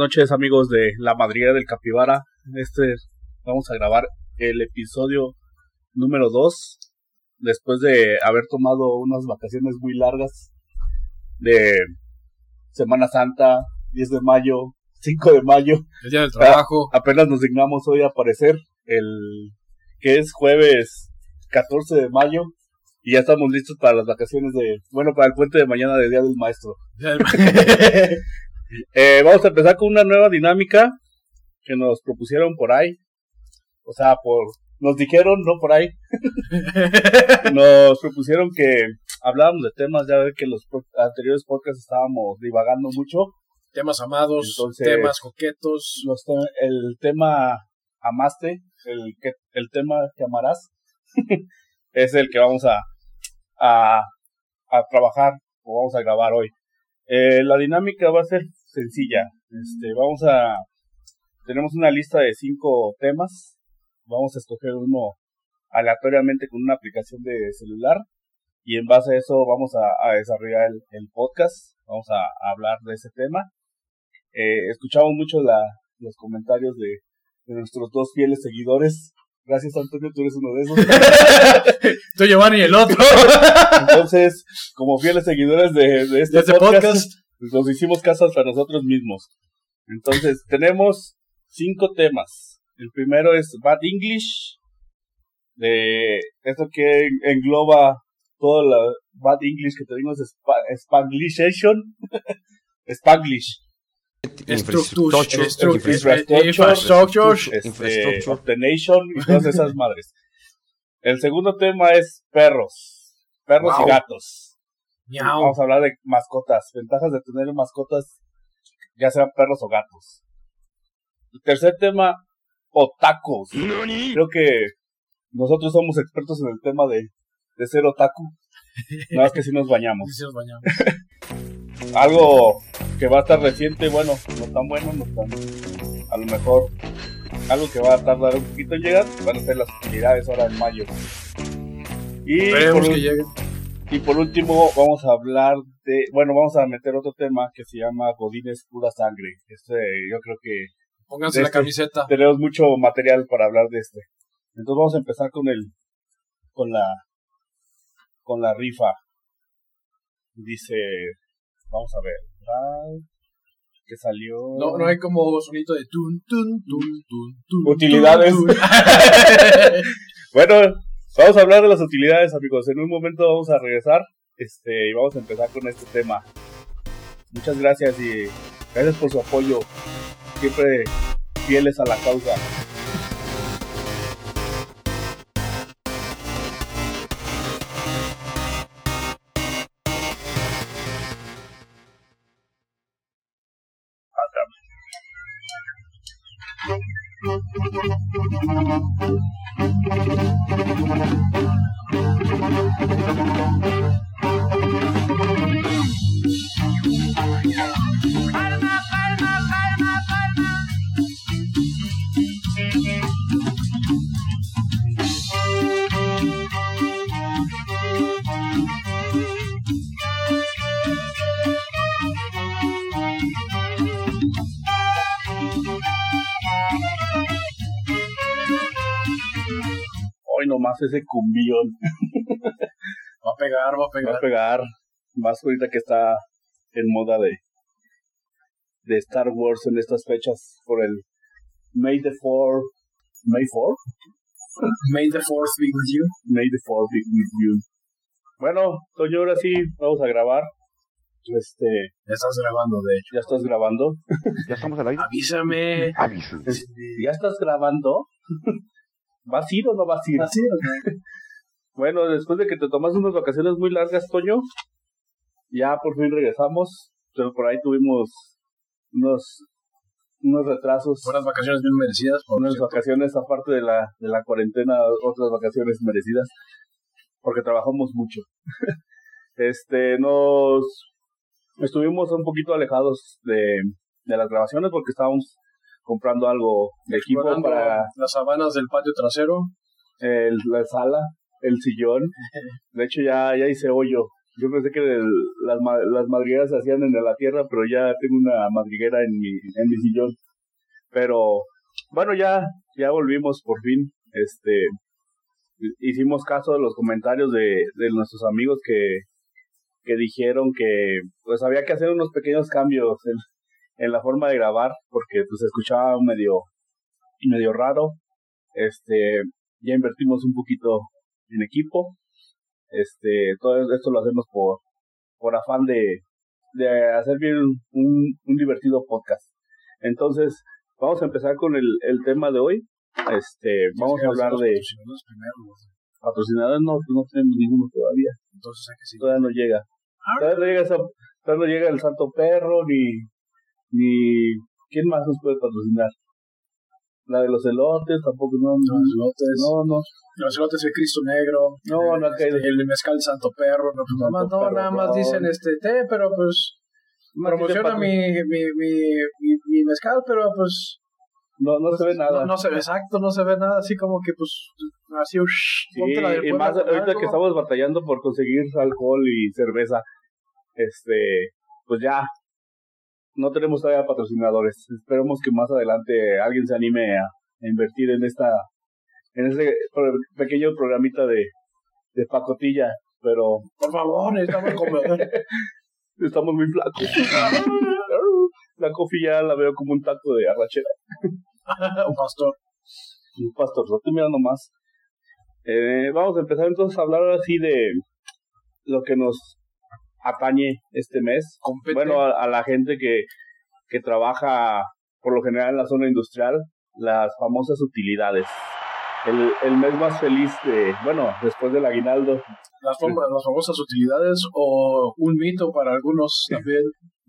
Noches amigos de La Madriguera del Capibara. Este vamos a grabar el episodio número 2 después de haber tomado unas vacaciones muy largas de Semana Santa, 10 de mayo, 5 de mayo. El día del trabajo. A- apenas nos dignamos hoy a aparecer el que es jueves 14 de mayo y ya estamos listos para las vacaciones de, bueno, para el puente de mañana de Día del Maestro. Eh, vamos a empezar con una nueva dinámica que nos propusieron por ahí. O sea, por nos dijeron, no por ahí. nos propusieron que habláramos de temas, ya ver que los anteriores podcasts estábamos divagando mucho. temas amados, Entonces- temas coquetos. Los te- el tema amaste, el que el tema que amarás, es el que vamos a, a, a trabajar o vamos a grabar hoy. Eh, la dinámica va a ser sencilla. Este, vamos a tenemos una lista de cinco temas. Vamos a escoger uno aleatoriamente con una aplicación de celular y en base a eso vamos a, desarrollar el, podcast. Vamos a, hablar de ese tema. Eh, escuchamos mucho la, los comentarios de nuestros dos fieles seguidores. Gracias Antonio, tú eres uno de esos. Tú, Giovanni, el otro. Entonces, como fieles seguidores de, de este, este podcast, podcast. pues nos hicimos caso hasta nosotros mismos. Entonces, tenemos cinco temas. El primero es Bad English, de esto que engloba todo la Bad English que tenemos, Spa- Spanglishation, Spanglish, Infrastructure. Infrastructure. Infrastructure. Obtenation y todas esas madres. El segundo tema es perros, perros Wow. y gatos. Miau. Vamos a hablar de mascotas, ventajas de tener mascotas, ya sean perros o gatos. El tercer tema, otacos. Creo que nosotros somos expertos en el tema de, de ser otaku. Nada más que si nos bañamos. Sí, nos bañamos. Algo que va a estar reciente, bueno, no tan bueno, no tan. A lo mejor algo que va a tardar un poquito en llegar van a ser las utilidades ahora en mayo. Y por, que y por último, vamos a hablar de. Bueno, vamos a meter otro tema que se llama Godines Pura Sangre. Este, yo creo que Pónganse la este- camiseta. tenemos mucho material para hablar de este. Entonces vamos a empezar con el con la con la rifa. Dice, vamos a ver, que salió No, no hay como sonito de tun, tun, tun, tun, tun. Utilidades. tun, tun. Bueno, vamos a hablar de las utilidades, amigos. En un momento vamos a regresar este y vamos a empezar con este tema. Muchas gracias y gracias por su apoyo. Siempre fieles a la causa. Hoy nomás ese cumbión Va a pegar, va a va pegar. a pegar. Más ahorita que está en moda de, de Star Wars en estas fechas por el May the 4 May 4 May the force be with you. May the 4 be with you. Bueno, Toño, ahora sí vamos a grabar. Este, Ya estás grabando, de hecho. ya estás grabando. ¿Ya estamos al aire? Avísame. Aviso. ¿Ya estás grabando? ¿Vas a ir o no vas a ir? Bueno, después de que te tomas unas vacaciones muy largas, Toño, ya por fin regresamos, pero por ahí tuvimos unos unos retrasos, Buenas vacaciones bien merecidas. por unas cierto. vacaciones aparte de la de la cuarentena, otras vacaciones merecidas, porque trabajamos mucho. este, nos estuvimos un poquito alejados de, de las grabaciones porque estábamos comprando algo de equipo Explorando para las sabanas del patio trasero. el, la sala, el sillón. De hecho, ya, ya hice hoyo. Yo pensé que el- las, las madrigueras se hacían en la tierra, pero ya tengo una madriguera en mi, en mi sillón. Pero, bueno, ya, ya volvimos por fin. Este, hicimos caso de los comentarios de, de nuestros amigos que, que dijeron que pues había que hacer unos pequeños cambios en, en la forma de grabar, porque pues escuchaba medio, medio raro. Este, ya invertimos un poquito en equipo. Este, todo esto lo hacemos por, por afán de, de hacer bien un, un divertido podcast. Entonces, vamos a empezar con el, el tema de hoy. Este, vamos a hablar de Patrocinadores no, no tenemos ninguno todavía, Entonces hay que todavía no llega. Todavía no llega, esa- todavía no llega el Santo Perro, ni, ni, ¿quién más nos puede patrocinar? La de los elotes, tampoco, no, no, Los lotes. no, no, Los lotes el Cristo Negro. No, no ha este, caído. El mezcal Santo Perro. No, pues, Santo nomás- no, Perro, nada más no. dicen este té, pero pues promociona mi, mi, mi, mi, mi mezcal, pero pues no, no se ve nada. no, no se ve exacto, no se ve nada, así como que pues así, ush, Sí, ponte la del y más ahorita que estamos batallando por conseguir alcohol y cerveza, este, pues ya, no tenemos todavía patrocinadores. Esperemos que más adelante alguien se anime a, invertir en esta, en este pequeño programita de, de pacotilla, pero Por favor, necesitamos comer. estamos muy flacos. La coffee ya la veo como un taco de arrachera. Un pastor. Un pastorzote, mira nomás. Eh, vamos a empezar entonces a hablar así de lo que nos atañe este mes. Compete. Bueno, a, a la gente que, que trabaja por lo general en la zona industrial, las famosas utilidades. El, el mes más feliz de, bueno, después del aguinaldo. las, las famosas utilidades o un mito para algunos también.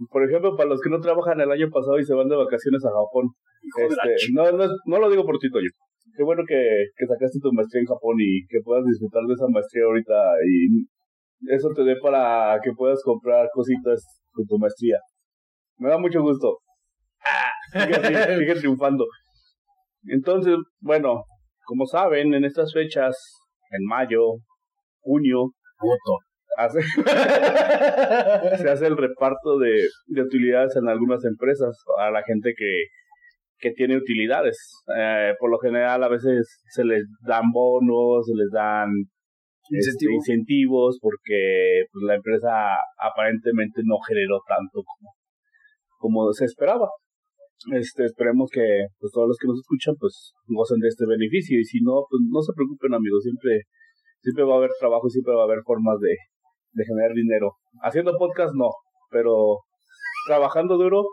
Por ejemplo, para los que no trabajan el año pasado y se van de vacaciones a Japón. Este, no, no, no lo digo por ti, Toyo. Qué bueno que, que sacaste tu maestría en Japón y que puedas disfrutar de esa maestría ahorita y eso te dé para que puedas comprar cositas con tu maestría. Me da mucho gusto. Sigue, así, sigue triunfando. Entonces, bueno, como saben, en estas fechas, en mayo, junio, Puto. hace, se hace el reparto de, de utilidades en algunas empresas a la gente que, que tiene utilidades. Eh, por lo general a veces se les dan bonos, se les dan este, Incentivo. incentivos porque pues, la empresa aparentemente no generó tanto como, como se esperaba. Este, esperemos que pues, todos los que nos escuchan pues gocen de este beneficio y si no, pues no se preocupen amigos, siempre, siempre va a haber trabajo y siempre va a haber formas de, de generar dinero. Haciendo podcast no, pero trabajando duro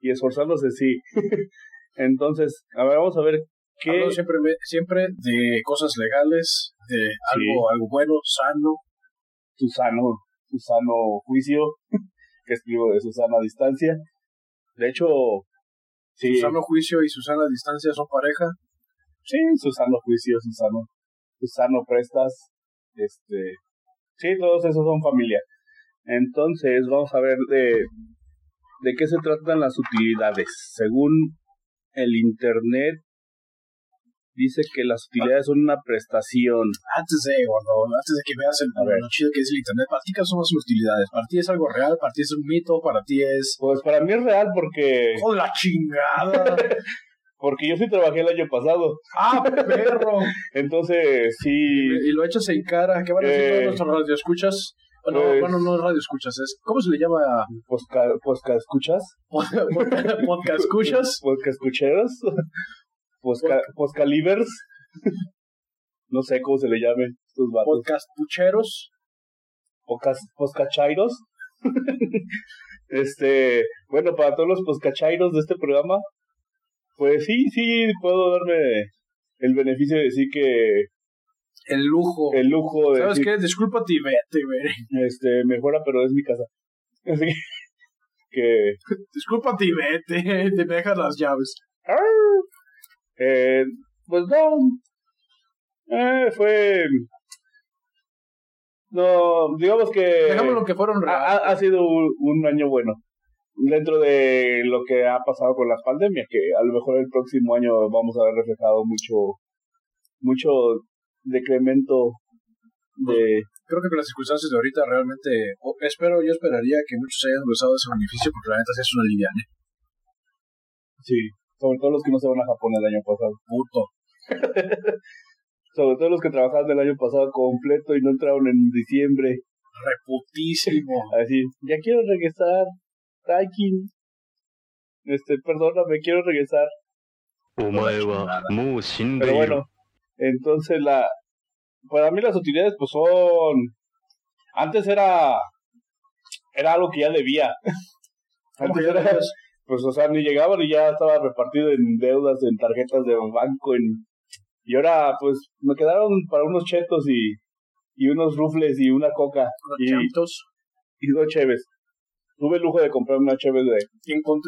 y esforzándose sí. Entonces, a ver, vamos a ver Hablo siempre, siempre de cosas legales, de algo, algo bueno, sano. su sano, su sano juicio, que escribo de Susana distancia. De hecho, sí, Su sano juicio y su sana distancia son pareja. sí, su sano juicio, Susano, Susano prestas, este, sí, todos esos son familia. Entonces, vamos a ver de, de qué se tratan las utilidades. Según el internet, dice que las utilidades son una prestación. Antes de, cuando, antes de que veas el, lo chido que es el internet, para ti qué son las utilidades. Para ti es algo real, para ti es un mito, para ti es. Pues para mí es real porque, ¡Joder, la chingada! porque yo sí trabajé el año pasado. ¡Ah, perro! Entonces, sí, y, y lo echas en cara. ¿Qué van a decir Eh, nuestros radioescuchas? Bueno, pues- bueno, no es radioescuchas, es. ¿Cómo se le llama? posca, posca escuchas, Podcast escuchas. posca escucheros, posca, poscalivers, no sé cómo se le llame estos vatos, Podcast pucheros. Pocas, poscachairos. este, bueno, para todos los poscachairos de este programa, pues sí, sí, puedo darme el beneficio de decir que El lujo. el lujo de ¿Sabes decir, qué? Discúlpate y vete, güey. este, mejora, pero es mi casa. Así que, que Discúlpate y vete. Te me dejas las llaves. Eh, pues no. Eh, fue. No, digamos que. Dejamos lo que fueron ha, ha- sido un, un año bueno. Dentro de lo que ha pasado con la pandemia, que a lo mejor el próximo año vamos a ver reflejado mucho. Mucho decremento de. creo que con las circunstancias de ahorita realmente, espero, yo esperaría que muchos hayan usado ese beneficio porque la neta es una liviana. Sí, sobre todo los que no se van a Japón el año pasado. Puto. sobre todo los que trabajaron el año pasado completo y no entraron en diciembre. Reputísimo. Así, ya quiero regresar. Taikin. Este, perdóname, quiero regresar. Pero bueno, entonces la, para mí las utilidades pues son, antes era, era algo que ya debía. Antes era, pues o sea, ni llegaban y ya estaba repartido en deudas, en tarjetas de banco, en, y ahora pues me quedaron para unos chetos y, y unos rufles y una coca. y, y dos cheves. Tuve el lujo de comprar una cheve de...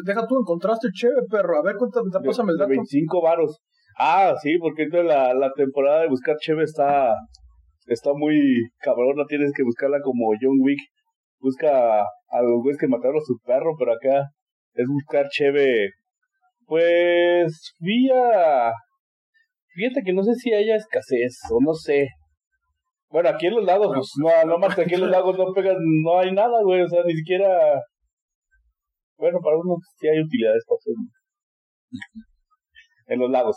Deja tú, encontraste cheve, perro. A ver, cuéntame, pásame el dato. 25 varos. Ah, sí, porque entonces la, la temporada de buscar cheve está, está muy cabrona. Tienes que buscarla como John Wick. Busca a los güeyes que mataron a su perro, pero acá es buscar cheve. Pues, vía... Fíjate que no sé si haya escasez, o no sé. Bueno, aquí en los lagos, pues, no, no más aquí en los lagos no pegan, no hay nada, güey, o sea, ni siquiera. Bueno, para uno sí hay utilidades para En los lagos.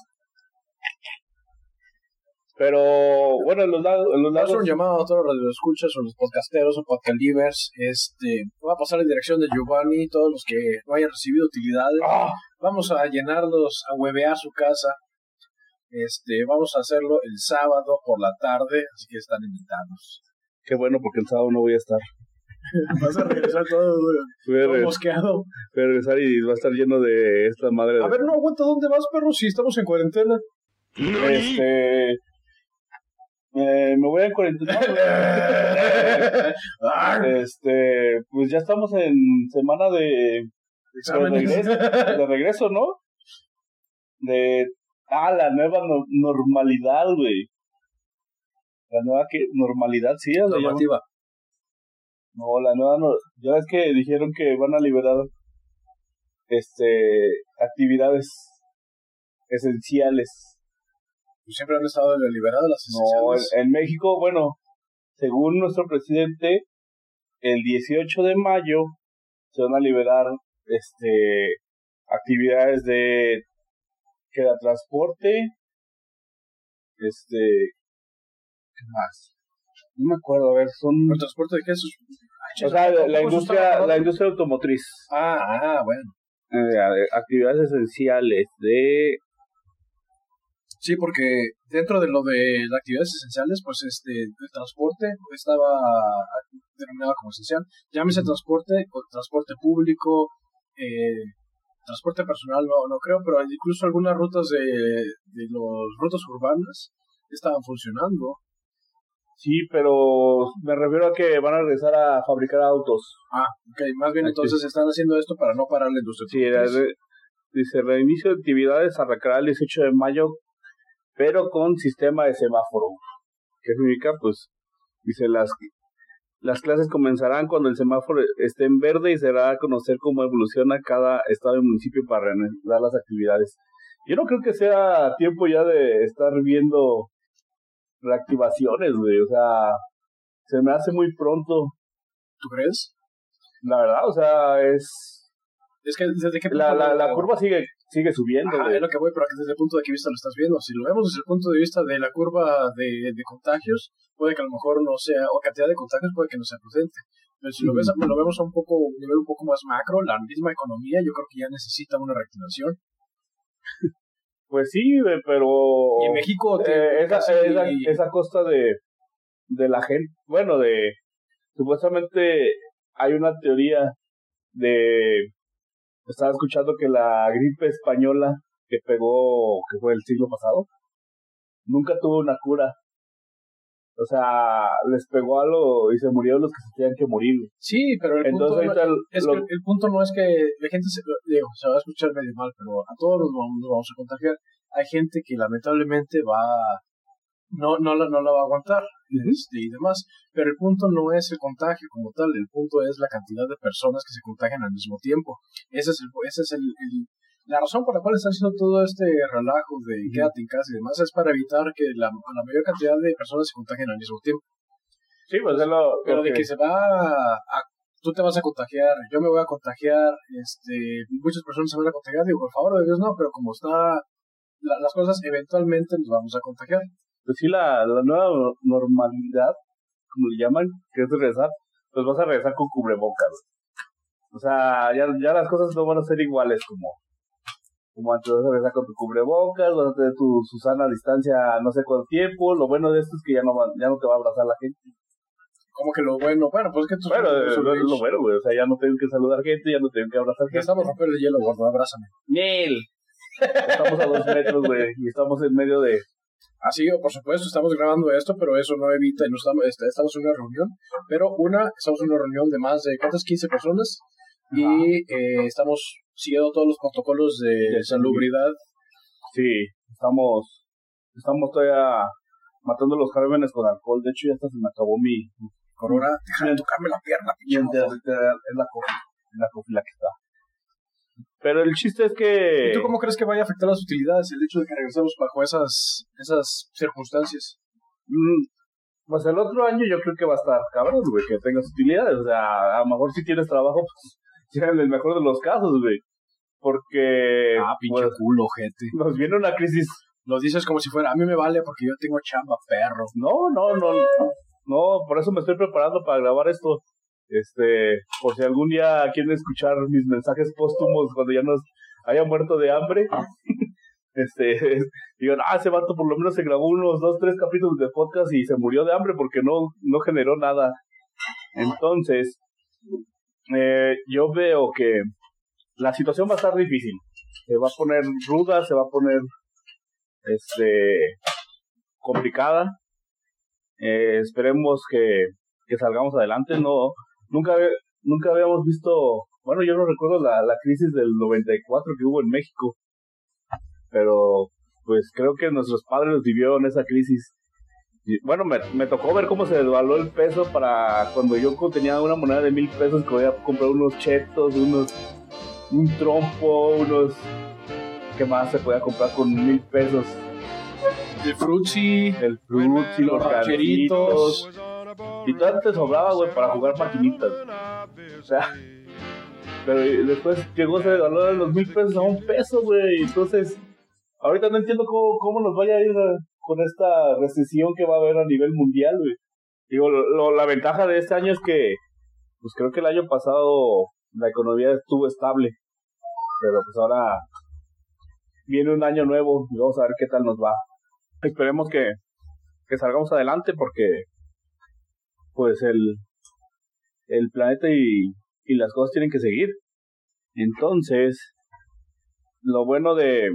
Pero, bueno, en los lagos. En los lagos... un llamado a todos los escuchas o los podcasteros o podcalivers. Este, voy a pasar en dirección de Giovanni, todos los que no hayan recibido utilidades. ¡Ah! Vamos a llenarlos, a huevear su casa este, vamos a hacerlo el sábado por la tarde, así que están invitados. Qué bueno, porque el sábado no voy a estar. Vas a regresar todo, todo mosqueado. Voy a regresar y va a estar lleno de esta madre. A ver, no aguanta, ¿dónde vas, perro? Si estamos en cuarentena. Este. Eh, me voy a cuarentena. este, pues ya estamos en semana de, de regreso, de regreso, ¿no? De Ah, la nueva normalidad, güey. La nueva que normalidad, sí, la normativa. No, la nueva no, ya ves que dijeron que van a liberar este actividades esenciales. Pues siempre han estado liberadas las esenciales. No, en, México, bueno, según nuestro presidente, el 18 de mayo se van a liberar este actividades de queda transporte, este, ¿qué más? No me acuerdo, a ver, son... ¿El transporte de qué? O sea, la, industria, la industria automotriz. Ah, ah bueno. Eh, actividades esenciales de... Sí, porque dentro de lo de las actividades esenciales, pues este, el transporte estaba denominado como esencial. Llámese transporte, transporte público, eh, transporte personal no, no creo, pero incluso algunas rutas de, de los rutas urbanas estaban funcionando. Sí, pero me refiero a que van a regresar a fabricar autos. Ah, ok, más bien entonces están haciendo esto para no parar la industria. Sí, dice reinicio de actividades arrancará el 18 de mayo, pero con sistema de semáforo. ¿Qué significa? Pues, dice, las las clases comenzarán cuando el semáforo esté en verde y será a conocer cómo evoluciona cada estado y municipio para reanudar las actividades. Yo no creo que sea tiempo ya de estar viendo reactivaciones, güey. O sea, se me hace muy pronto. ¿Tú crees? La verdad, o sea, es es que desde qué punto la, la, la curva sigue sigue subiendo. es lo que voy, pero desde el punto de vista lo estás viendo. Si lo vemos desde el punto de vista de la curva de, de contagios, puede que a lo mejor no sea, o cantidad de contagios puede que no sea prudente. Pero si lo, ves, lo vemos a un poco, un nivel un poco más macro, la misma economía, yo creo que ya necesita una reactivación. Pues sí, pero... Y en México... Eh, esa, esa, esa costa de, de la gente, bueno, de... Supuestamente hay una teoría de estaba escuchando que la gripe española que pegó, que fue el siglo pasado, nunca tuvo una cura. O sea, les pegó algo y se murieron los que se tenían que morir. Sí, pero el, punto, no, es que el punto no es que la gente se, digo, se va a escuchar medio mal, pero a todos nos vamos a contagiar. Hay gente que lamentablemente va no, no, la, no la va a aguantar este, y demás. Pero el punto no es el contagio como tal, el punto es la cantidad de personas que se contagian al mismo tiempo. Ese es el, ese es el, la razón por la cual están haciendo todo este relajo de quédate en casa y demás es para evitar que la, la mayor cantidad de personas se contagien al mismo tiempo. Sí, pues es lo. Pero de que se va a, Tú te vas a contagiar, yo me voy a contagiar, este, muchas personas se van a contagiar, digo, por favor de Dios no, pero como está las cosas, eventualmente nos vamos a contagiar. Pues sí, la, la nueva normalidad, como le llaman, que es regresar, pues vas a regresar con cubrebocas. O sea, ya, ya las cosas no van a ser iguales como, como antes vas a regresar con tu cubrebocas, vas a tener tu Susana a distancia no sé cuánto tiempo. Lo bueno de esto es que ya no, ya no te va a abrazar la gente. Como que lo bueno, bueno, pues es que tú Bueno, es lo bueno, güey. O sea, ya no tengo que saludar gente, ya no tengo que abrazar gente. Estamos rompiendo el hielo, gordo, abrázame. Nel. Estamos a dos metros, güey, y estamos en medio de. Así, por supuesto, estamos grabando esto, pero eso no evita, no estamos, este, estamos en una reunión, pero una, estamos en una reunión de más de, ¿cuántas? 15 personas, y eh, estamos siguiendo todos los protocolos de, salubridad. Sí, estamos, estamos todavía matando los cármenes con alcohol, de hecho ya hasta se me acabó mi... Corona, déjame tocarme la pierna, pinche. Es la cofi, es la cofi la que está. Pero el chiste es que... ¿Y tú cómo crees que vaya a afectar las utilidades el hecho de que regresemos bajo esas, esas circunstancias? Mm, pues el otro año yo creo que va a estar cabrón, güey, que tengas utilidades. O sea, a lo mejor si tienes trabajo, pues ya en el mejor de los casos, güey. Porque... Ah, pinche pues, culo, gente. Nos viene una crisis... Lo dices como si fuera, a mí me vale porque yo tengo chamba, perro. No, no, no. No, por eso me estoy preparando para grabar esto. Este, por si algún día quieren escuchar mis mensajes póstumos cuando ya nos haya muerto de hambre, este, digan, ah, ese vato por lo menos se grabó unos dos, tres capítulos de podcast y se murió de hambre porque no, no generó nada. Entonces, eh, yo veo que la situación va a estar difícil. Se va a poner ruda, se va a poner, este, complicada. Eh, esperemos que, que salgamos adelante. No, nunca, nunca habíamos visto, bueno, yo no recuerdo la, la crisis del 94 que hubo en México, pero pues creo que nuestros padres vivieron esa crisis. Y, bueno, me, me tocó ver cómo se devaluó el peso para cuando yo tenía una moneda de mil pesos que podía comprar unos chetos, unos, un trompo, unos, ¿qué más se podía comprar con mil pesos? El frutzi, el los, los y todo te sobraba, güey, para jugar maquinitas. O sea, pero después llegó ese valor de los mil pesos a un peso, güey. Entonces, ahorita no entiendo cómo, cómo nos vaya a ir con esta recesión que va a haber a nivel mundial, güey. Digo, lo, la ventaja de este año es que, pues creo que el año pasado la economía estuvo estable. Pero pues ahora viene un año nuevo y vamos a ver qué tal nos va. Esperemos que, que salgamos adelante porque pues el, el planeta y, y las cosas tienen que seguir. Entonces, lo bueno de,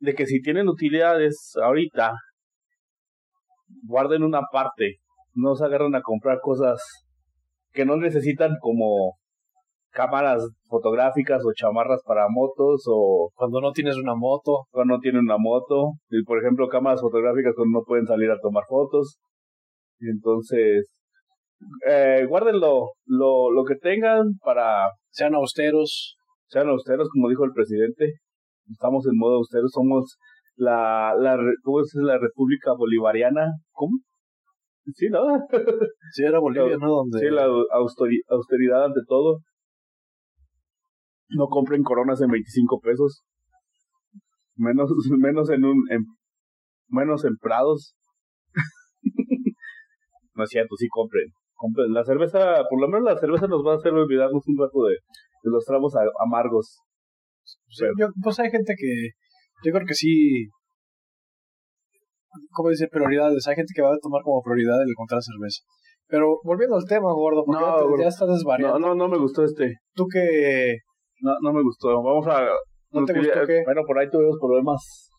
de que si tienen utilidades ahorita, guarden una parte, no se agarran a comprar cosas que no necesitan como cámaras fotográficas o chamarras para motos o cuando no tienes una moto. cuando no tienen una moto. Y por ejemplo cámaras fotográficas cuando no pueden salir a tomar fotos entonces, eh, guárdenlo, lo, lo que tengan para... Sean austeros. Sean austeros, como dijo el presidente. Estamos en modo austero, somos la, la, ¿cómo es la República Bolivariana? ¿Cómo? Sí, ¿no? Sí, era Bolivia, ¿no? Sí, la austeridad ante todo. No compren coronas en 25 pesos. Menos, menos en un, en, menos en Prados. No es cierto, sí compren. compren. La cerveza, por lo menos la cerveza nos va a hacer olvidarnos un rato de, de los tragos amargos. pues hay gente que, yo creo que sí, ¿cómo dice? Prioridades. Hay gente que va a tomar como prioridad el encontrar cerveza. Pero volviendo al tema, gordo, porque ya, estás desvariando. No, no, no me gustó este. ¿Tú qué? No, no me gustó. Vamos a... ¿No te gustó qué? Bueno, por ahí tuvimos problemas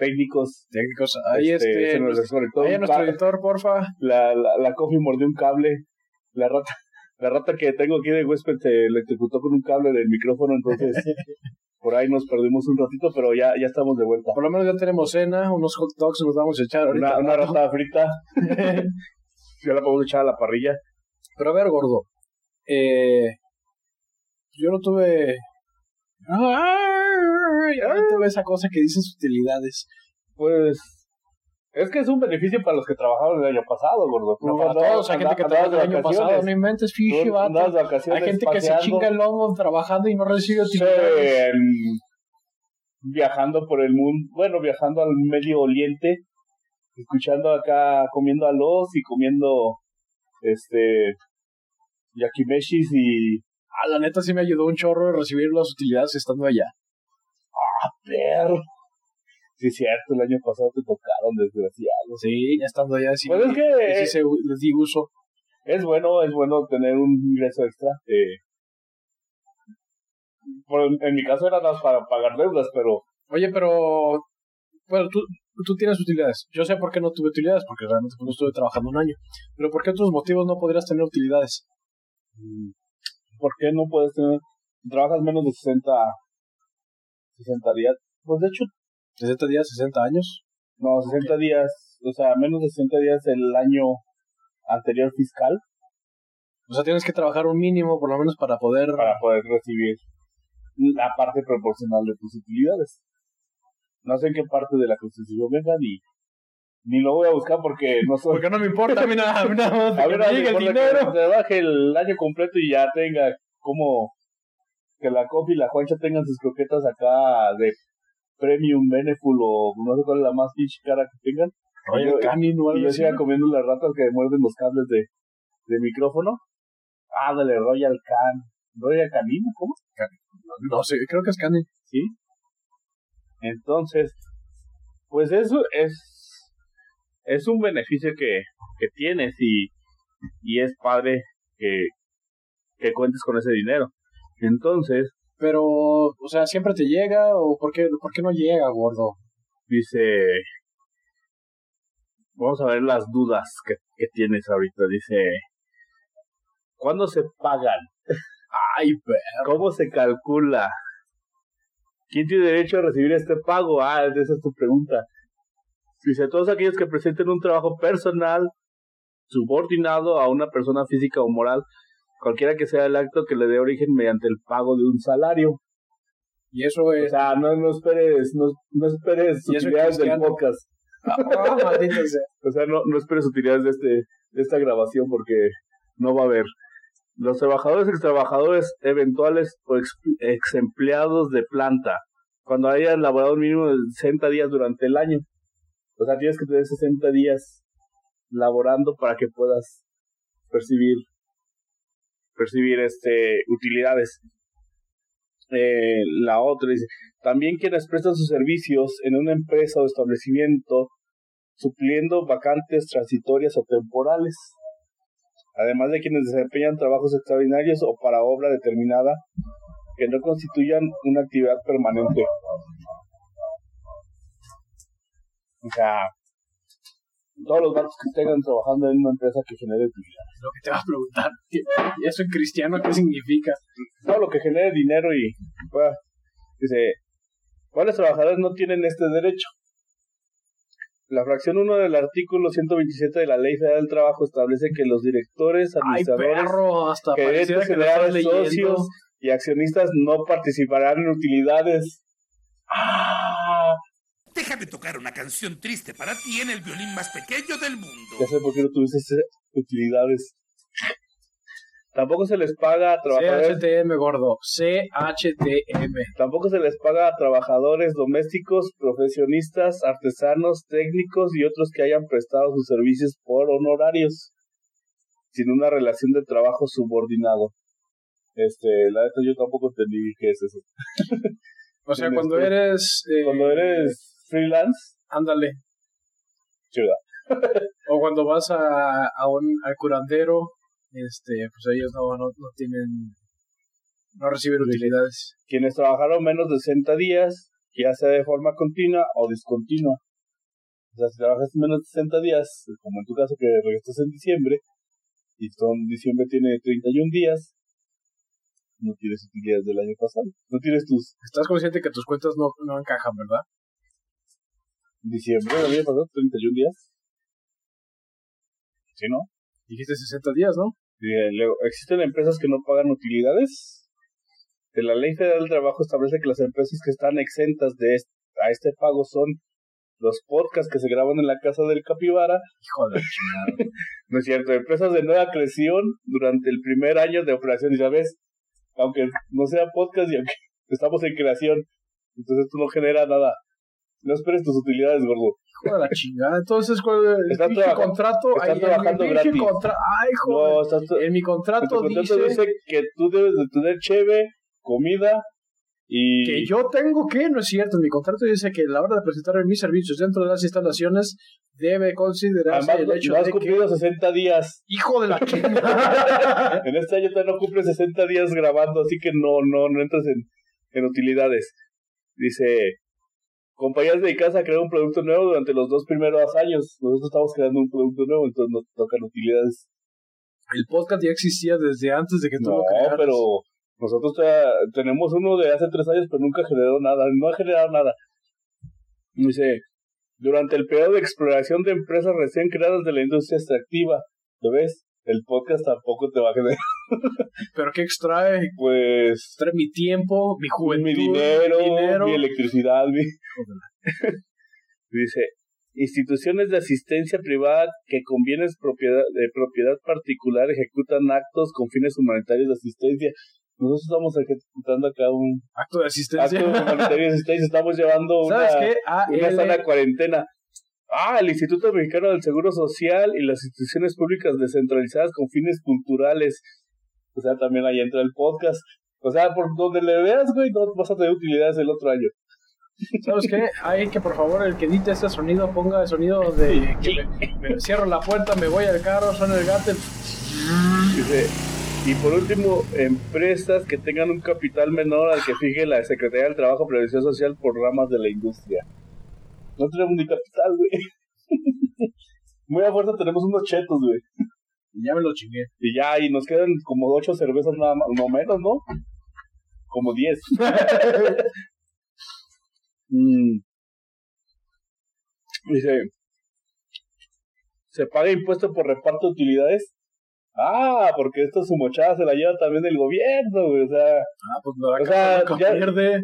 técnicos. Técnicos. Ahí este, este ahí nuestro editor, porfa. La, la, la coffee mordió un cable. La rata, la rata que tengo aquí de huésped se electrocutó con un cable del micrófono, entonces por ahí nos perdimos un ratito, pero ya, ya estamos de vuelta. Por lo menos ya tenemos cena, unos hot dogs nos vamos a echar ahorita. Una, una rata frita. ya la podemos echar a la parrilla. Pero a ver, gordo. Eh, yo no tuve Ay, tuve esa cosa que dices utilidades. Pues Es que es un beneficio para los que trabajaron el año pasado, gordo. No, para todos, hay gente que trabajó el año pasado, no inventes, fiche, vato. Hay gente que se chinga el lomo trabajando y no recibe utilidades. viajando por el mundo, bueno, viajando al Medio Oriente, escuchando acá, comiendo a los y comiendo, este, yakimeshis y... Ah, la neta sí me ayudó un chorro de recibir las utilidades estando allá. Ah, perro. Sí, es cierto, el año pasado te tocaron, desgraciado. Sí, estando allá sí, pues es que, sí les di uso. Es bueno, es bueno tener un ingreso extra. Eh, en mi caso era más para pagar deudas, pero... Oye, pero... Bueno, tú, tú tienes utilidades. Yo sé por qué no tuve utilidades, porque realmente no estuve trabajando un año. Pero ¿por qué otros motivos no podrías tener utilidades? Mm, ¿Por qué no puedes tener... Trabajas menos de 60, 60 días. Pues de hecho, ¿60 días, 60 años? No, 60 días, o sea, menos de 60 días el año anterior fiscal. O sea, tienes que trabajar un mínimo por lo menos para poder... Para poder recibir la parte proporcional de tus utilidades. No sé en qué parte de la Constitución venga ni, ni lo voy a buscar porque no soy... Porque no me importa, a mí nada, más. A ver, el dinero. Que se baje el año completo y ya tenga como que la Coffee y la Juancha tengan sus croquetas acá de Premium, Beneful o no sé cuál es la más pinche cara que tengan. Royal Canin o algo Y yo siga comiendo las ratas que muerden los cables de, de micrófono. Ah, dale, Royal Can. ¿Royal Canin? ¿Cómo? No, sé, creo que es Canin. Sí. Entonces, pues eso es, es un beneficio que, que tienes y, y es padre que, que cuentes con ese dinero. Entonces, pero, o sea, ¿siempre te llega o por qué, por qué no llega, gordo? Dice, vamos a ver las dudas que, que tienes ahorita. Dice, ¿cuándo se pagan? Ay, perro. ¿Cómo se calcula? ¿Quién tiene derecho a recibir este pago? Ah, esa es tu pregunta. Dice, todos aquellos que presenten un trabajo personal subordinado a una persona física o moral cualquiera que sea el acto que le dé origen mediante el pago de un salario. Y eso es. O sea, no, no esperes, no, no esperes utilidades del podcast. Ah, maldito sea. O sea, no, no esperes utilidades de, este, de esta grabación porque no va a haber. Los trabajadores, ex trabajadores eventuales o ex, ex empleados de planta, cuando hayan laborado un mínimo de 60 días durante el año. O sea, tienes que tener 60 días laborando para que puedas percibir percibir este utilidades. Eh, la otra dice, también quienes prestan sus servicios en una empresa o establecimiento supliendo vacantes transitorias o temporales, además de quienes desempeñan trabajos extraordinarios o para obra determinada que no constituyan una actividad permanente. O sea, todos los datos que estén trabajando en una empresa que genere utilidad. Lo que te va a preguntar, ¿y eso en cristiano qué significa? Todo lo que genere dinero y dice, ¿cuáles trabajadores no tienen este derecho? La fracción 1 del artículo 127 de la Ley Federal del Trabajo establece que los directores, administradores, Ay, perro, hasta gerentes generales, socios y accionistas no participarán en utilidades. ¡Ah! Déjame tocar una canción triste para ti en el violín más pequeño del mundo. Ya sé por qué no tuviste utilidades. Tampoco se les paga a trabajadores. CHTM, gordo. CHTM. Tampoco se les paga a trabajadores domésticos, profesionistas, artesanos, técnicos y otros que hayan prestado sus servicios por honorarios, sin una relación de trabajo subordinado. Este, la neta yo tampoco entendí qué es eso. o sea, cuando este, eres. Eh, cuando eres freelance. Ándale. Chido. o cuando vas a, a un al curandero, este, pues ellos no, no, no tienen, no reciben utilidades. Quienes trabajaron menos de 60 días, ya sea de forma continua o discontinua. O sea, si trabajas menos de 60 días, como en tu caso que regresas en diciembre, y son, diciembre tiene 31 días, no tienes utilidades del año pasado. No tienes tus... Estás consciente que tus cuentas no, no encajan, ¿verdad? Diciembre del año pasado, 31 días. ¿Sí, no? Dijiste 60 días, ¿no? existen empresas que no pagan utilidades. De la Ley Federal del Trabajo establece que las empresas que están exentas de este, a este pago son los podcasts que se graban en la casa del capibara. Hijo de chingada. no es cierto, empresas de nueva creación durante el primer año de operación, ya ves, aunque no sea podcast y aunque estamos en creación, entonces tú no genera nada. No esperes tus utilidades, gordo. Hijo de la chingada. Entonces, ¿cuál es el contrato? Estás trabajando gratis. Ay, joder. No, estás en mi contrato, dice... dice que tú debes de tener cheve, comida, y... Que yo tengo que, no es cierto, mi contrato dice que a la hora de presentar mis servicios dentro de las instalaciones debe considerarse el hecho no has cumplido 60 días. ¡Hijo de la chingada! en este año te no cumple 60 días grabando, así que no, no, no entras en, en utilidades. Dice, compañías dedicadas a crear un producto nuevo durante los dos primeros años. Nosotros estamos creando un producto nuevo, entonces nos tocan utilidades. El podcast ya existía desde antes de que tú lo crearas. pero nosotros tenemos uno de hace tres años, pero nunca generó nada, no ha generado nada. Dice, durante el periodo de exploración de empresas recién creadas de la industria extractiva, ¿lo ves? El podcast tampoco te va a generar. ¿Pero qué extrae? Pues... Extrae mi tiempo, mi juventud, mi dinero, mi, electricidad, mi... Dice, instituciones de asistencia privada que con bienes propiedad, de propiedad particular ejecutan actos con fines humanitarios de asistencia. Nosotros estamos ejecutando acá un acto de asistencia. Acto de asistencia. Estamos llevando una, ah, una sana cuarentena. Ah, el Instituto Mexicano del Seguro Social y las instituciones públicas descentralizadas con fines culturales. O sea, también ahí entra el podcast. O sea, por donde le veas, güey, no vas a tener utilidades el otro año. ¿Sabes qué? Hay que, por favor, el que edite este sonido, ponga el sonido de me, cierro la puerta, me voy al carro, suena el gato. Y por último, empresas que tengan un capital menor al que fije la Secretaría del Trabajo y Previsión Social por ramas de la industria. No tenemos ni capital, güey. Muy a fuerza tenemos unos chetos, güey. Y ya me lo chingué. Y ya, y nos quedan como ocho cervezas nada más, no menos, ¿no? Como diez. mm. Dice, ¿se paga impuesto por reparto de utilidades? Ah, porque esto su mochada se la lleva también el gobierno, güey. O sea, ah, pues o sea ya,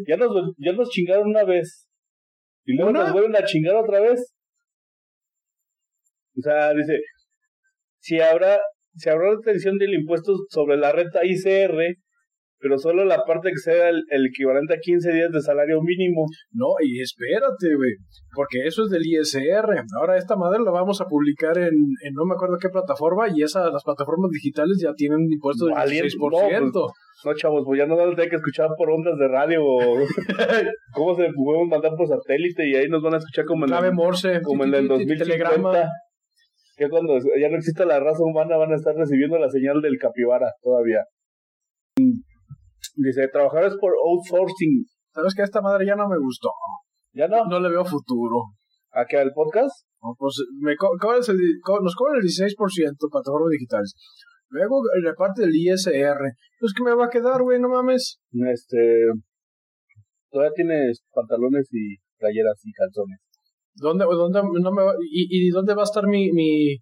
ya, nos, ya nos chingaron una vez. Y luego nos vuelven a chingar otra vez. O sea, dice, si habrá, si habrá retención del impuesto sobre la renta ICR, pero solo la parte que sea el, equivalente a 15 días de salario mínimo. No, y espérate, güey, porque eso es del ISR. Ahora esta madre la vamos a publicar en, en no me acuerdo qué plataforma y esas las plataformas digitales ya tienen un impuesto del 16%. No, pues, no, chavos, pues ya no vamos a tener que escuchar por ondas de radio o cómo se podemos mandar por satélite y ahí nos van a escuchar como en el, Morse, como en el 2050. Que cuando ya no exista la raza humana van a estar recibiendo la señal del capibara todavía. Dice, trabajadores por outsourcing. ¿Sabes que esta madre ya no me gustó? ¿Ya no? No le veo futuro. ¿A qué? ¿Al podcast? pues me el, nos cobran el 16% plataformas digitales. Luego la parte del ISR. Pues que me va a quedar, güey, no mames. Este. Todavía tienes pantalones y playeras y calzones. ¿Dónde, dónde, no me y, y dónde va a estar mi, mi,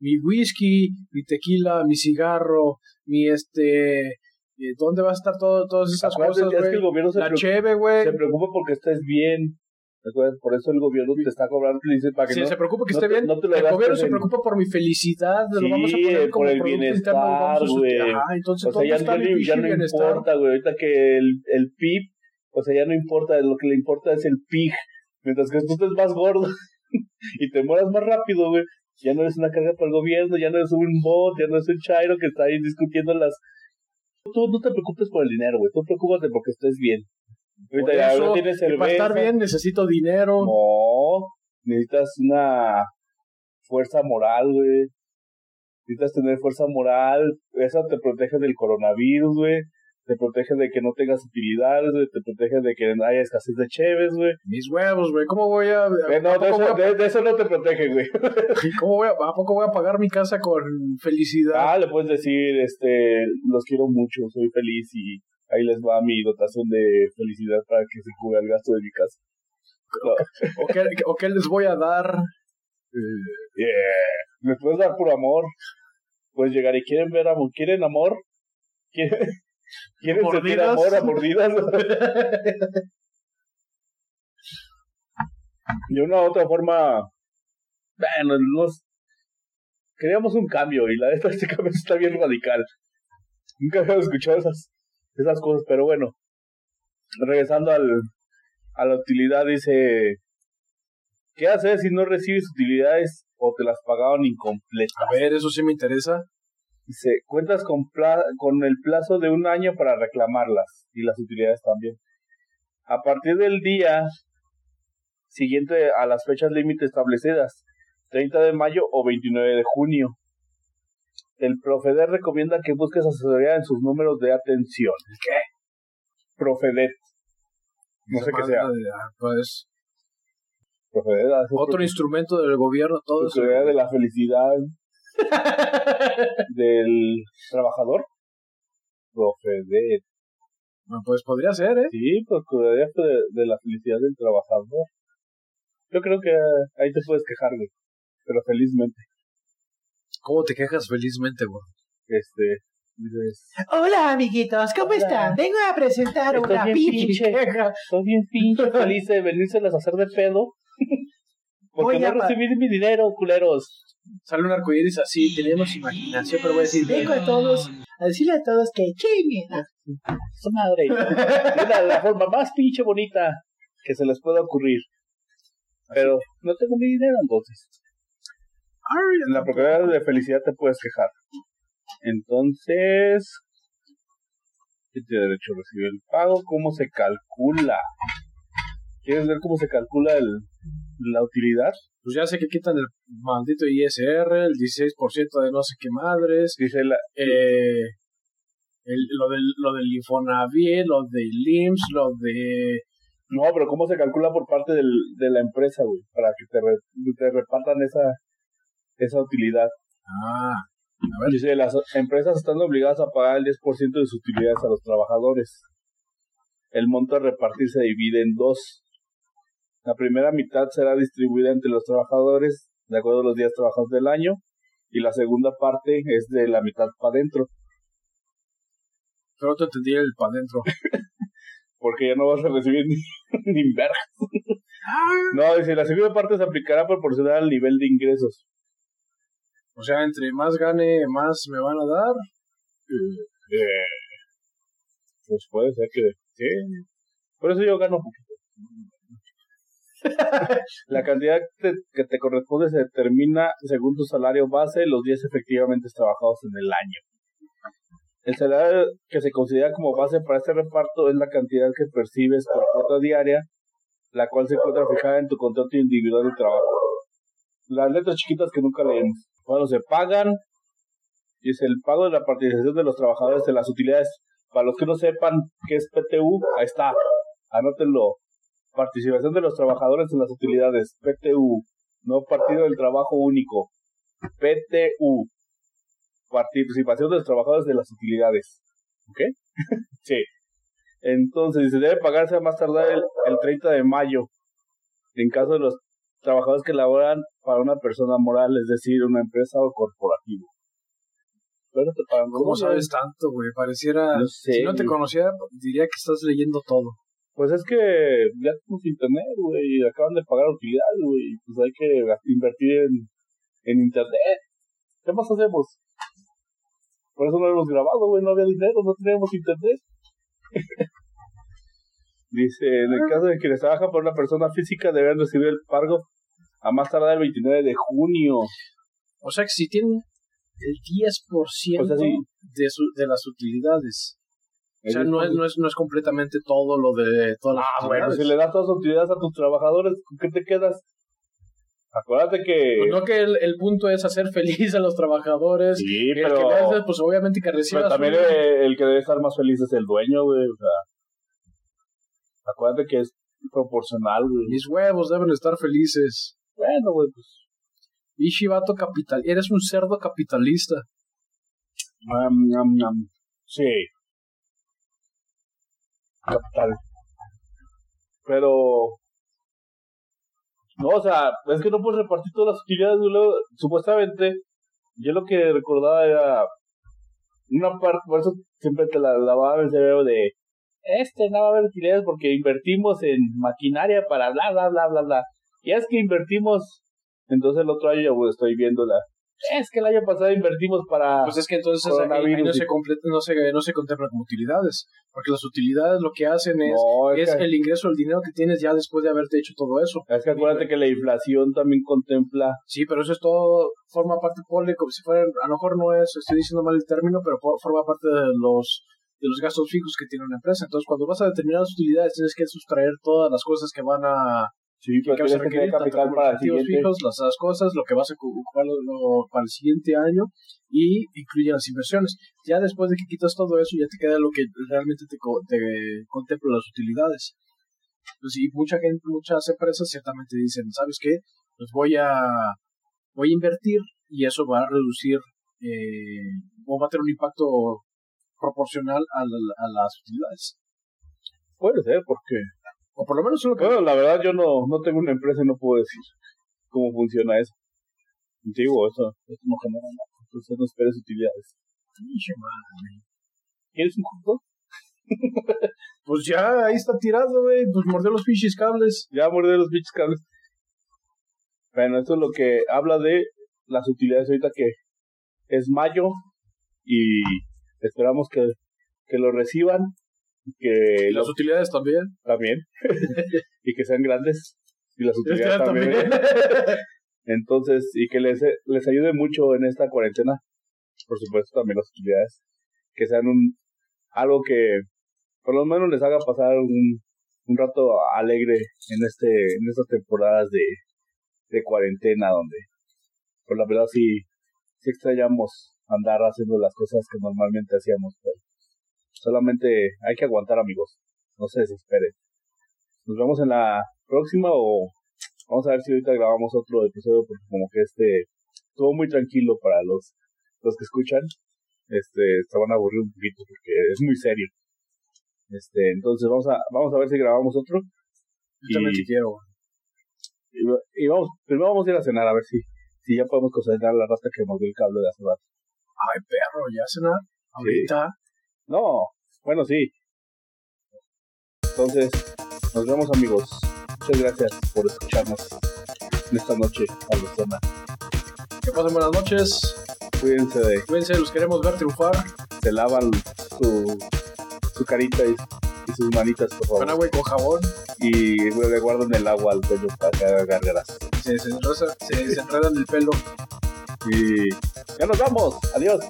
mi whisky, mi tequila, mi cigarro, mi este ¿Dónde va a estar todo, todas esas cosas, que el gobierno se La cheve, güey. Se preocupa porque estés bien. Por eso el gobierno te está cobrando, dice, para que sí, no, se preocupa que esté bien. el gobierno se preocupa por mi felicidad, sí, lo vamos a poner como por el bienestar, güey. entonces o sea, ya, está ya, no importa, güey. Ahorita que el, el PIB, o sea, ya no importa, lo que le importa es el PIG. Mientras que tú estés más gordo y te mueras más rápido, güey. Ya no eres una carga para el gobierno, ya no eres un bot, ya no es un chairo que está ahí discutiendo las Tú no te preocupes por el dinero, güey. Tú preocúpate porque estés bien. Ahorita ya tienes cerveza. Para estar bien necesito dinero. No, necesitas una fuerza moral, güey. Necesitas tener fuerza moral. Esa te protege del coronavirus, güey te protege de que no tengas utilidades, güey, te protege de que haya escasez de cheves, güey. Mis huevos, güey, ¿cómo voy a...? Eh, no, de eso, de, eso, no te protege, güey. ¿Cómo voy a, ¿A poco voy a pagar mi casa con felicidad? Ah, le puedes decir, este, los quiero mucho, soy feliz y ahí les va mi dotación de felicidad para que se cubra el gasto de mi casa. O, qué, o qué les voy a dar... Yeah. ¿Me puedes dar por amor? Pues llegar y quieren ver amor, ¿quieren amor? ¿Quieren, ¿Quieren sentir amor a mordidas? de una u otra forma, bueno, nos queríamos un cambio y la de este cambio está bien radical. Nunca había escuchado esas, esas cosas, pero bueno, regresando al, a la utilidad, dice, ¿qué haces si no recibes utilidades o te las pagaron incompletas? A ver, eso sí me interesa. Dice, cuentas con, con el plazo de un año para reclamarlas y las utilidades también. A partir del día siguiente a las fechas límite establecidas, 30 de mayo o 29 de junio. El Profeder recomienda que busques asesoría en sus números de atención. ¿Qué? Profedet. No sé qué sea. Ah, pues. Profedet. Ah, Otro instrumento del gobierno, todo eso. de la felicidad del trabajador. Profedet. pues podría ser, ¿eh? Sí, Procuraduría de, de la Felicidad del Trabajador. Yo creo que ahí te puedes quejar, güey. Pero felizmente. ¿Cómo te quejas felizmente, güey? Este. Hola, amiguitos, ¿cómo están? Vengo a presentar una pinche queja. Estoy bien pinche feliz de venírselas a hacer de pedo. Porque no recibí mi dinero, culeros. Sale un arcoíris así, tenemos imaginación, pero voy a decir. Vengo a todos, a decirle a todos que chinguen. Su madre. Es la, la forma más pinche bonita que se les pueda ocurrir. Pero no tengo mi dinero entonces. En la propiedad de felicidad te puedes quejar. Entonces, ¿qué tiene derecho a recibir el pago? ¿Cómo se calcula? ¿Quieres ver cómo se calcula el, la utilidad? Pues ya sé que quitan el maldito ISR, el 16% de no sé qué madres. Dice la, eh, el, lo, del, lo del Infonavit, lo del IMSS, lo de no, pero ¿cómo se calcula por parte del, de la empresa, güey? Para que te, te repartan esa, esa utilidad. Ah, a ver. Dice, las empresas están obligadas a pagar el 10% de sus utilidades a los trabajadores. El monto a repartir se divide en dos. La primera mitad será distribuida entre los trabajadores de acuerdo a los días trabajados del año y la segunda parte es de la mitad para adentro. Pero te entendí el para adentro. porque ya no vas a recibir ni, ni ah. No, dice, la segunda parte se aplicará proporcional al nivel de ingresos. O sea, entre más gane, más me van a dar. Eh, eh, pues puede ser que sí. Por eso yo gano poquito. la cantidad que te corresponde se determina según tu salario base los días efectivamente trabajados en el año. El salario que se considera como base para este reparto es la cantidad que percibes por cuota diaria, la cual se encuentra fijada en tu contrato individual de trabajo. Las letras chiquitas que nunca leemos. Cuando se pagan, es el pago de la participación de los trabajadores de las utilidades. Para los que no sepan qué es PTU, ahí está, anótenlo. Participación de los trabajadores en las utilidades, PTU, no partido del trabajo único. PTU, participación de los trabajadores de las utilidades. ¿Ok? sí. Entonces, se debe pagarse a más tardar el, 30 de mayo, en caso de los trabajadores que laboran para una persona moral, es decir, una empresa o corporativo. ¿Cómo sabes tanto, güey? Pareciera... si no te conociera, diría que estás leyendo todo. Pues es que ya tenemos internet, güey, y acaban de pagar utilidades, güey, pues hay que invertir en, en internet. ¿Qué más hacemos? Por eso no hemos grabado, güey, no había dinero, no teníamos internet. Dice, en el caso de que les trabaja por una persona física, deben recibir el pago a más tardar el 29 de junio. O sea que si tienen el 10% de, su, de las utilidades. O sea, no es, no, es, no es completamente todo lo de todas las Ah, bueno, si le das todas las utilidades a tus trabajadores, ¿con qué te quedas? Acuérdate que. Pues no que el, el, punto es hacer feliz a los trabajadores. Sí, y pero. El que pues obviamente que reciba. Pero también el, que debe estar más feliz es el dueño, güey. O sea. Acuérdate que es proporcional, güey. Mis huevos deben estar felices. Bueno, güey, pues. Ishibato capital. Eres un cerdo capitalista. Um, sí. Capital. Pero no, o sea, es que no puedes repartir todas las utilidades. Luego, supuestamente, yo lo que recordaba era una parte, por eso siempre te la lavaba el cerebro de este no va a haber utilidades porque invertimos en maquinaria para bla bla bla bla bla. Y es que invertimos, entonces el otro año ya estoy viendo la, es que el año pasado invertimos para. Pues es que entonces ahí, no, se no, se, no se contempla como utilidades. Porque las utilidades lo que hacen es, es, el ingreso, el dinero que tienes ya después de haberte hecho todo eso. Es que acuérdate que la inflación también contempla. Sí, pero eso es todo, forma parte, ponle como si fueran, a lo mejor no es, estoy diciendo mal el término, pero forma parte de los de los gastos fijos que tiene una empresa. Entonces, cuando vas a determinadas utilidades, tienes que sustraer todas las cosas que van a Sí, que vas a requerir capital para el fijos, las, cosas, lo que vas a ocupar para el siguiente año y incluye las inversiones. Ya después de que quitas todo eso, ya te queda lo que realmente te, te contempla las utilidades. Pues, y mucha gente, muchas empresas ciertamente dicen, ¿sabes qué? Pues voy a, voy a invertir y eso va a reducir eh, o va a tener un impacto proporcional a, a las utilidades. Puede ser, porque o por lo menos lo que... Bueno, la verdad yo no, no tengo una empresa y no puedo decir cómo funciona eso. Digo, eso, eso no genera nada. Entonces no esperes utilidades. ¿Quieres un jugo? pues ya, ahí está tirado, güey. Pues mordió los pinches cables. Ya mordió los pinches cables. Bueno, esto es lo que habla de las utilidades ahorita que es mayo y esperamos que, que lo reciban que las utilidades también. También. y que sean grandes. Y las utilidades también. Entonces, y que les, les ayude mucho en esta cuarentena. Por supuesto, también las utilidades. Que sean un algo que por lo menos les haga pasar un, un rato alegre en este en estas temporadas de, de cuarentena donde por la verdad sí, sí extrañamos andar haciendo las cosas que normalmente hacíamos pero Solamente hay que aguantar, amigos. No se desesperen. Nos vemos en la próxima o vamos a ver si ahorita grabamos otro episodio porque como que este estuvo muy tranquilo para los los que escuchan. Este, se van a aburrir un poquito porque es muy serio. Este, entonces vamos a vamos a ver si grabamos otro. Yo también te quiero. Y, vamos, primero vamos a ir a cenar a ver si si ya podemos cocinar la rasta que mordió el cable de hace rato. Ay, perro, ya cenar. Ahorita. No, bueno, sí. Entonces, nos vemos amigos. Muchas gracias por escucharnos en esta noche zona. Que pasen buenas noches. Cuídense de... Cuídense, los queremos ver triunfar. Se lavan su, su carita y, sus manitas, por favor. Con agua y con jabón. Y le guardan el agua al cuello para que haga gargaras. Se, se, se, se enredan el pelo. Y ya nos vamos. Adiós.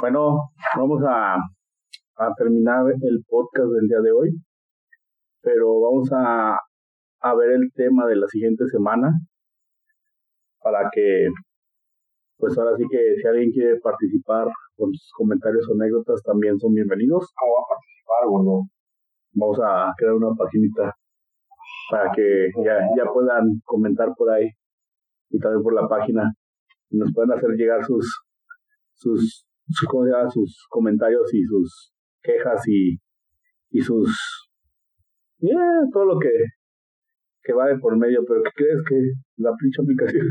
Bueno, vamos a, a terminar el podcast del día de hoy, pero vamos a, a ver el tema de la siguiente semana para que, pues ahora sí que si alguien quiere participar con sus comentarios o anécdotas también son bienvenidos. a participar, vamos a crear una paginita para que ya, ya puedan comentar por ahí y también por la página y nos puedan hacer llegar sus sus ¿cómo se sus comentarios y sus quejas y, y sus yeah, todo lo que, que va de por medio, pero ¿qué crees que la pinche aplicación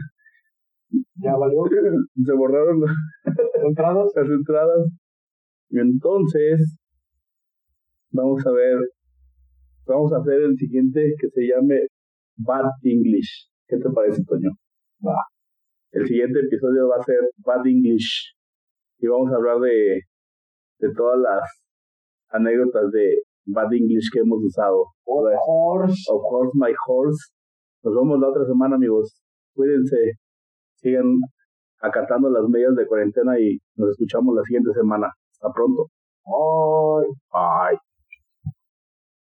ya valió? Se borraron las entradas. Las entradas. Y entonces vamos a ver, vamos a hacer el siguiente que se llame Bad English. ¿Qué te parece, Toño? Va. El siguiente episodio va a ser Bad English y vamos a hablar de, de todas las anécdotas de Bad English que hemos usado. Of course. Of course, my horse. Nos vemos la otra semana, amigos. Cuídense. Sigan acatando las medidas de cuarentena y nos escuchamos la siguiente semana. Hasta pronto. Bye. Bye.